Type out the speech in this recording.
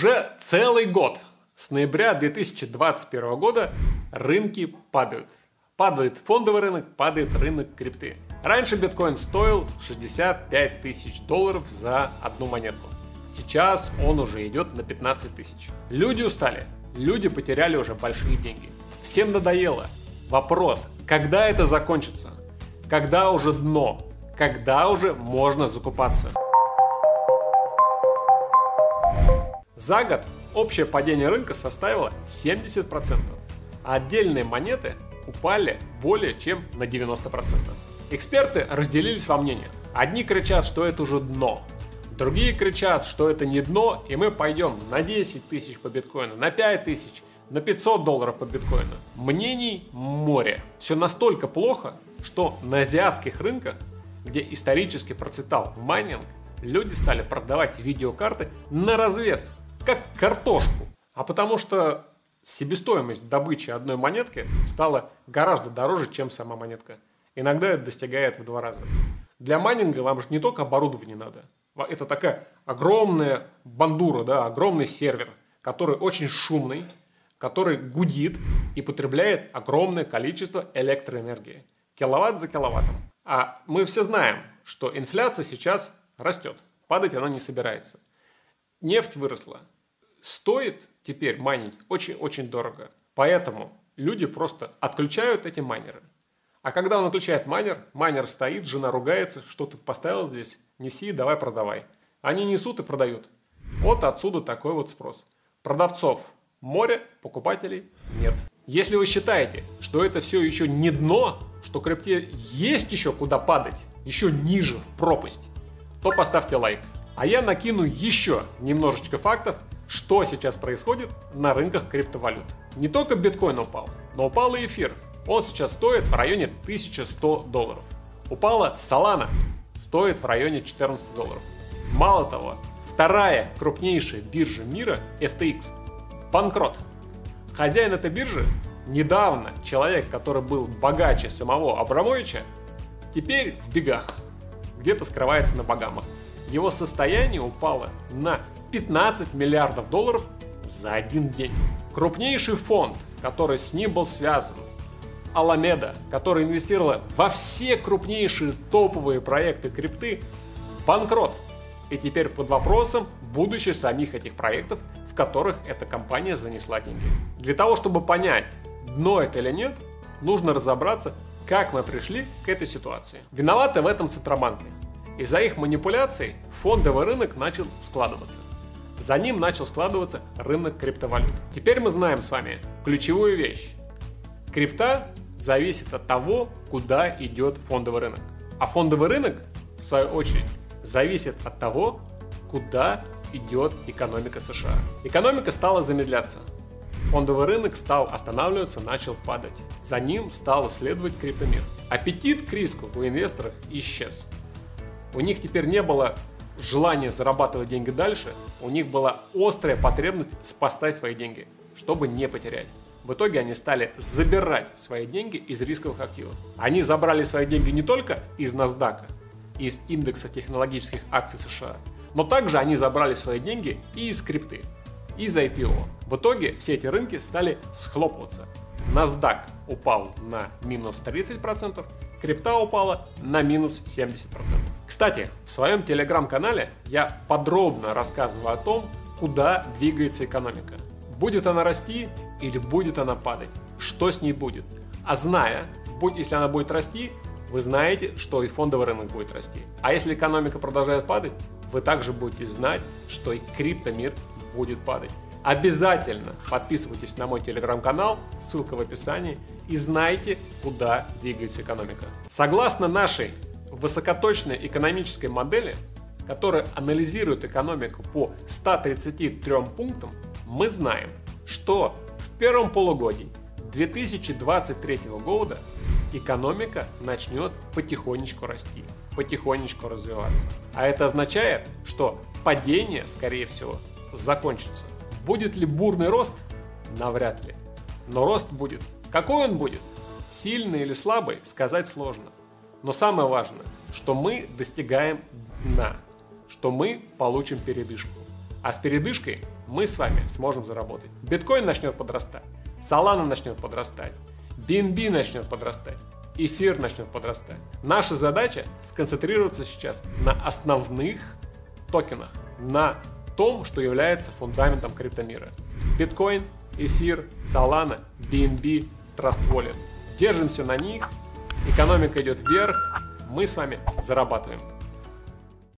Уже целый год, с ноября 2021 года, рынки падают. Падает фондовый рынок, падает рынок крипты. Раньше биткоин стоил 65 тысяч долларов за одну монетку. Сейчас он уже идет на 15 тысяч. Люди устали, люди потеряли уже большие деньги. Всем надоело. Вопрос, когда это закончится? Когда уже дно? Когда уже можно закупаться? За год общее падение рынка составило 70%, а отдельные монеты упали более чем на 90%. Эксперты разделились во мнениях. Одни кричат, что это уже дно, другие кричат, что это не дно, и мы пойдем на 10 тысяч по биткоину, на 5 тысяч, на 500 долларов по биткоину. Мнений море. Все настолько плохо, что на азиатских рынках, где исторически процветал майнинг, люди стали продавать видеокарты на развес как картошку. А потому что себестоимость добычи одной монетки стала гораздо дороже, чем сама монетка. Иногда это достигает в два раза. Для майнинга вам же не только оборудование надо. Это такая огромная бандура, да, огромный сервер, который очень шумный, который гудит и потребляет огромное количество электроэнергии. Киловатт за киловаттом. А мы все знаем, что инфляция сейчас растет. Падать она не собирается нефть выросла. Стоит теперь майнить очень-очень дорого. Поэтому люди просто отключают эти майнеры. А когда он отключает майнер, майнер стоит, жена ругается, что ты поставил здесь, неси, давай продавай. Они несут и продают. Вот отсюда такой вот спрос. Продавцов море, покупателей нет. Если вы считаете, что это все еще не дно, что крипте есть еще куда падать, еще ниже в пропасть, то поставьте лайк. А я накину еще немножечко фактов, что сейчас происходит на рынках криптовалют. Не только биткоин упал, но упал и эфир. Он сейчас стоит в районе 1100 долларов. Упала Solana, стоит в районе 14 долларов. Мало того, вторая крупнейшая биржа мира, FTX, банкрот. Хозяин этой биржи, недавно человек, который был богаче самого Абрамовича, теперь в бегах, где-то скрывается на Багамах его состояние упало на 15 миллиардов долларов за один день. Крупнейший фонд, который с ним был связан, Аламеда, которая инвестировала во все крупнейшие топовые проекты крипты, банкрот. И теперь под вопросом будущее самих этих проектов, в которых эта компания занесла деньги. Для того, чтобы понять, дно это или нет, нужно разобраться, как мы пришли к этой ситуации. Виноваты в этом Центробанки. Из-за их манипуляций фондовый рынок начал складываться. За ним начал складываться рынок криптовалют. Теперь мы знаем с вами ключевую вещь. Крипта зависит от того, куда идет фондовый рынок. А фондовый рынок, в свою очередь, зависит от того, куда идет экономика США. Экономика стала замедляться. Фондовый рынок стал останавливаться, начал падать. За ним стал следовать криптомир. Аппетит к риску у инвесторов исчез. У них теперь не было желания зарабатывать деньги дальше, у них была острая потребность спасать свои деньги, чтобы не потерять. В итоге они стали забирать свои деньги из рисковых активов. Они забрали свои деньги не только из NASDAQ, из индекса технологических акций США, но также они забрали свои деньги и из крипты, из IPO. В итоге все эти рынки стали схлопываться. NASDAQ упал на минус 30%, крипта упала на минус 70%. Кстати, в своем телеграм-канале я подробно рассказываю о том, куда двигается экономика. Будет она расти или будет она падать? Что с ней будет? А зная, будь, если она будет расти, вы знаете, что и фондовый рынок будет расти. А если экономика продолжает падать, вы также будете знать, что и криптомир будет падать. Обязательно подписывайтесь на мой телеграм-канал, ссылка в описании, и знайте, куда двигается экономика. Согласно нашей высокоточной экономической модели, которая анализирует экономику по 133 пунктам, мы знаем, что в первом полугодии 2023 года экономика начнет потихонечку расти, потихонечку развиваться. А это означает, что падение, скорее всего, закончится. Будет ли бурный рост? Навряд ли. Но рост будет. Какой он будет? Сильный или слабый, сказать сложно. Но самое важное, что мы достигаем дна, что мы получим передышку. А с передышкой мы с вами сможем заработать. Биткоин начнет подрастать, Solana начнет подрастать, BNB начнет подрастать, эфир начнет подрастать. Наша задача сконцентрироваться сейчас на основных токенах, на том, что является фундаментом криптомира. Биткоин, эфир, Solana, BNB, Trust Wallet. Держимся на них, экономика идет вверх, мы с вами зарабатываем.